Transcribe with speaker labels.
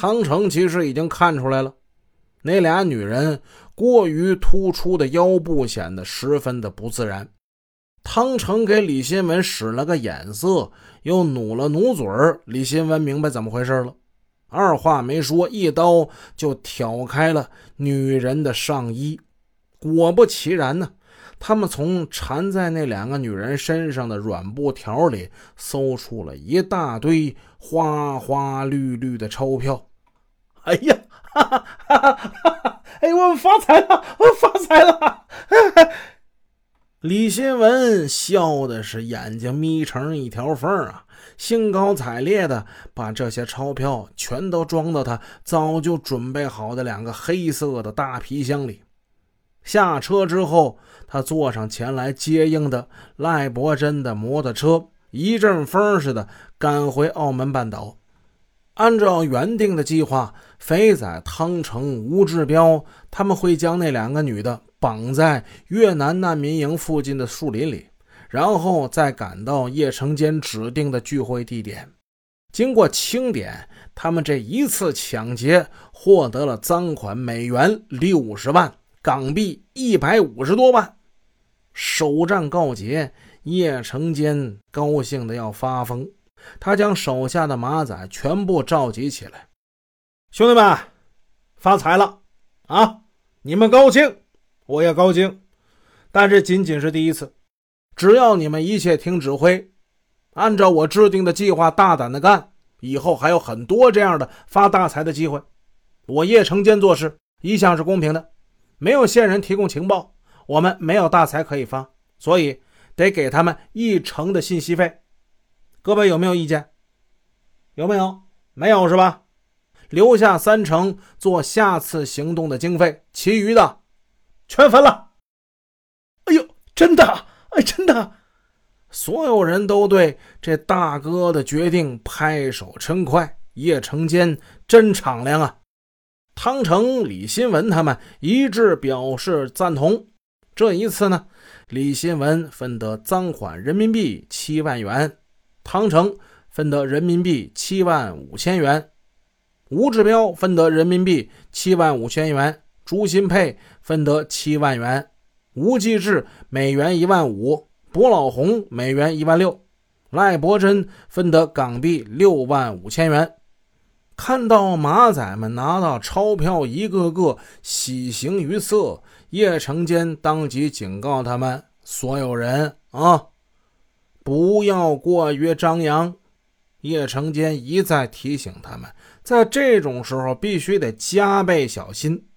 Speaker 1: 汤成其实已经看出来了，那俩女人过于突出的腰部显得十分的不自然。汤成给李新文使了个眼色，又努了努嘴儿。李新文明白怎么回事了，二话没说，一刀就挑开了女人的上衣。果不其然呢，他们从缠在那两个女人身上的软布条里搜出了一大堆花花绿绿的钞票。
Speaker 2: 哎呀，哈哈哈哈哈哎，我发财了，我发财了！
Speaker 1: 李新文笑的是眼睛眯成一条缝啊，兴高采烈的把这些钞票全都装到他早就准备好的两个黑色的大皮箱里。下车之后，他坐上前来接应的赖伯珍的摩托车，一阵风似的赶回澳门半岛。按照原定的计划，肥仔、汤成、吴志彪他们会将那两个女的。绑在越南难民营附近的树林里，然后再赶到叶成坚指定的聚会地点。经过清点，他们这一次抢劫获得了赃款美元六十万，港币一百五十多万。首战告捷，叶成坚高兴的要发疯。他将手下的马仔全部召集起来：“
Speaker 2: 兄弟们，发财了啊！你们高兴？”我也高兴，但这仅仅是第一次。只要你们一切听指挥，按照我制定的计划大胆的干，以后还有很多这样的发大财的机会。我叶成坚做事一向是公平的，没有线人提供情报，我们没有大财可以发，所以得给他们一成的信息费。各位有没有意见？有没有？没有是吧？留下三成做下次行动的经费，其余的。全分了！哎呦，真的，哎，真的！
Speaker 1: 所有人都对这大哥的决定拍手称快。叶成坚真敞亮啊！汤成、李新文他们一致表示赞同。这一次呢，李新文分得赃款人民币七万元，汤成分得人民币七万五千元，吴志彪分得人民币七万五千元。朱新佩分得七万元，吴继志每元一万五，卜老红每元一万六，赖伯珍分得港币六万五千元。看到马仔们拿到钞票，一个个喜形于色，叶成坚当即警告他们所有人啊，不要过于张扬。叶成坚一再提醒他们，在这种时候必须得加倍小心。